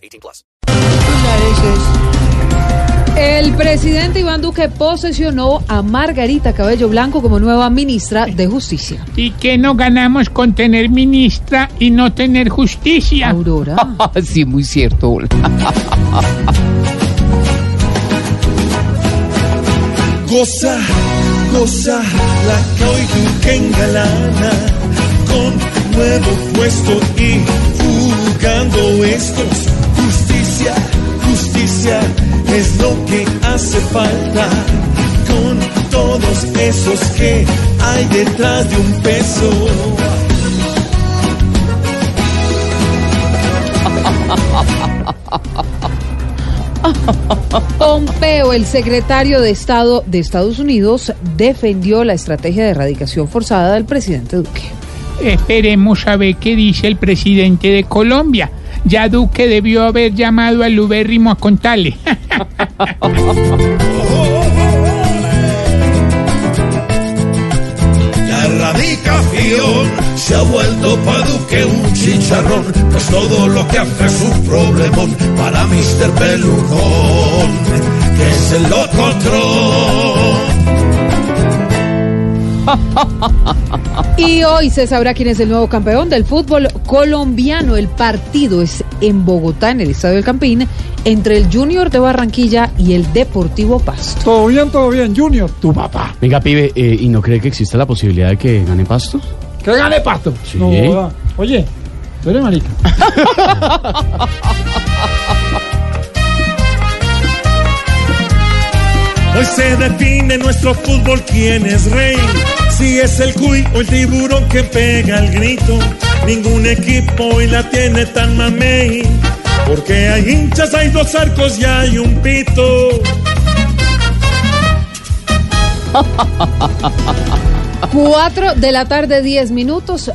18 plus. El presidente Iván Duque posesionó a Margarita Cabello Blanco como nueva ministra de Justicia. ¿Y qué no ganamos con tener ministra y no tener justicia? Aurora. sí, muy cierto. Goza, goza, la que hoy Duque engalana con nuevo puesto y jugando estos. Hace falta con todos esos que hay detrás de un peso. Pompeo, el secretario de Estado de Estados Unidos, defendió la estrategia de erradicación forzada del presidente Duque. Esperemos a ver qué dice el presidente de Colombia. Ya Duque debió haber llamado al Ubérrimo a contarle. La erradicación se ha vuelto pa' Duque un chicharrón, pues todo lo que hace es un problemón para Mr. Pelujón, que es el locotrón. Y hoy se sabrá quién es el nuevo campeón del fútbol colombiano. El partido es en Bogotá, en el Estadio del Campín, entre el Junior de Barranquilla y el Deportivo Pasto. Todo bien, todo bien, Junior, tu papá. Venga, pibe, eh, ¿y no cree que existe la posibilidad de que gane Pasto? Que gane pasto. Sí. No. Oye, tú eres marica. Hoy se define nuestro fútbol quién es rey. Si es el cuy o el tiburón que pega el grito. Ningún equipo hoy la tiene tan mamey. Porque hay hinchas, hay dos arcos y hay un pito. Cuatro de la tarde, diez minutos.